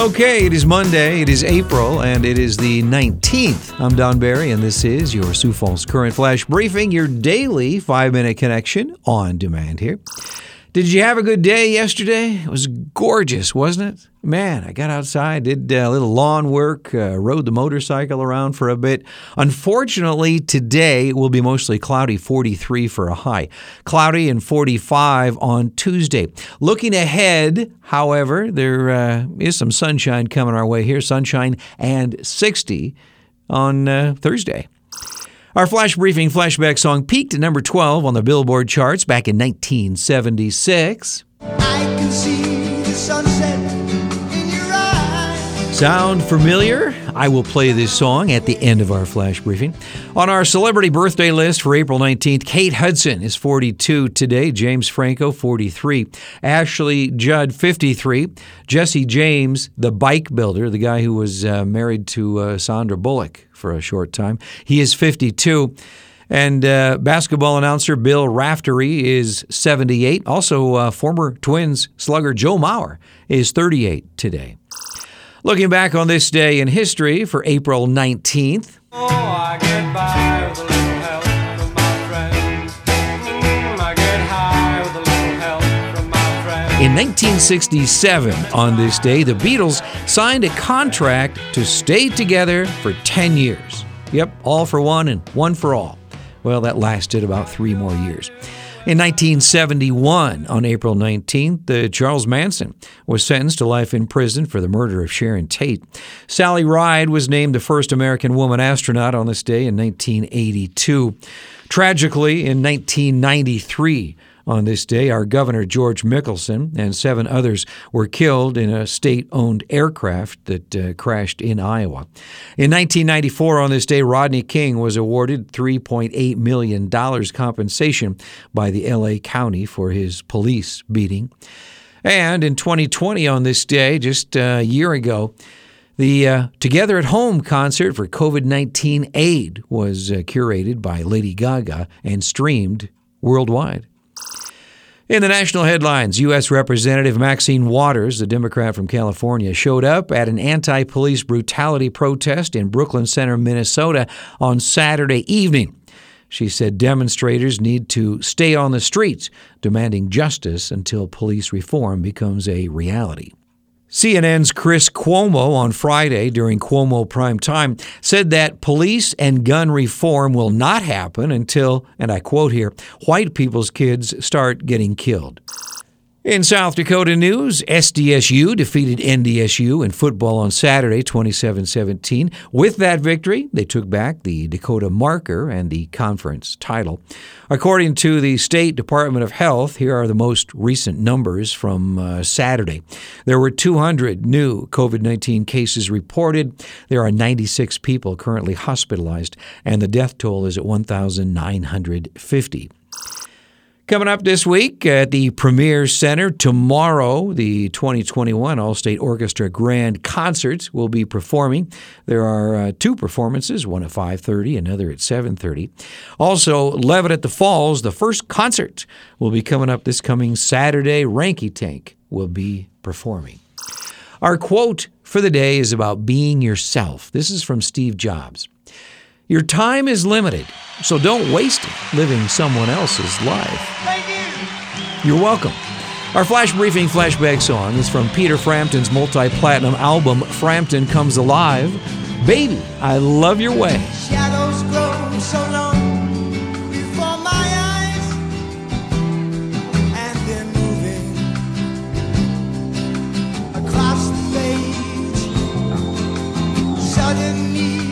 Okay, it is Monday, it is April, and it is the 19th. I'm Don Barry, and this is your Sioux Falls Current Flash Briefing, your daily five minute connection on demand here. Did you have a good day yesterday? It was gorgeous, wasn't it? Man, I got outside, did a little lawn work, uh, rode the motorcycle around for a bit. Unfortunately, today will be mostly cloudy, 43 for a high. Cloudy and 45 on Tuesday. Looking ahead, however, there uh, is some sunshine coming our way here, sunshine and 60 on uh, Thursday. Our flash briefing flashback song peaked at number 12 on the Billboard charts back in 1976. Sound familiar? I will play this song at the end of our flash briefing. On our celebrity birthday list for April 19th, Kate Hudson is 42 today, James Franco 43, Ashley Judd 53, Jesse James, the bike builder, the guy who was uh, married to uh, Sandra Bullock for a short time, he is 52. And uh, basketball announcer Bill Raftery is 78. Also, uh, former Twins slugger Joe Mauer is 38 today. Looking back on this day in history for April 19th. Oh, in 1967, on this day, the Beatles signed a contract to stay together for 10 years. Yep, all for one and one for all. Well, that lasted about three more years. In 1971, on April 19th, uh, Charles Manson was sentenced to life in prison for the murder of Sharon Tate. Sally Ride was named the first American woman astronaut on this day in 1982. Tragically, in 1993, on this day, our governor, George Mickelson, and seven others were killed in a state owned aircraft that uh, crashed in Iowa. In 1994, on this day, Rodney King was awarded $3.8 million compensation by the LA County for his police beating. And in 2020, on this day, just a year ago, the uh, Together at Home concert for COVID 19 aid was uh, curated by Lady Gaga and streamed worldwide. In the national headlines, U.S. Representative Maxine Waters, the Democrat from California, showed up at an anti police brutality protest in Brooklyn Center, Minnesota on Saturday evening. She said demonstrators need to stay on the streets, demanding justice until police reform becomes a reality. CNN's Chris Cuomo on Friday during Cuomo Prime Time said that police and gun reform will not happen until, and I quote here, white people's kids start getting killed. In South Dakota news, SDSU defeated NDSU in football on Saturday, 27 17. With that victory, they took back the Dakota marker and the conference title. According to the State Department of Health, here are the most recent numbers from uh, Saturday. There were 200 new COVID 19 cases reported. There are 96 people currently hospitalized, and the death toll is at 1,950. Coming up this week at the Premier Center tomorrow, the 2021 All-State Orchestra Grand Concerts will be performing. There are uh, two performances, one at 5:30, another at 7:30. Also, Levitt at the Falls, the first concert will be coming up this coming Saturday. Ranky Tank will be performing. Our quote for the day is about being yourself. This is from Steve Jobs. Your time is limited, so don't waste it living someone else's life. Thank you. You're welcome. Our flash briefing flashback song is from Peter Frampton's multi platinum album, Frampton Comes Alive. Baby, I Love Your Way. Shadows grow so long. suddenly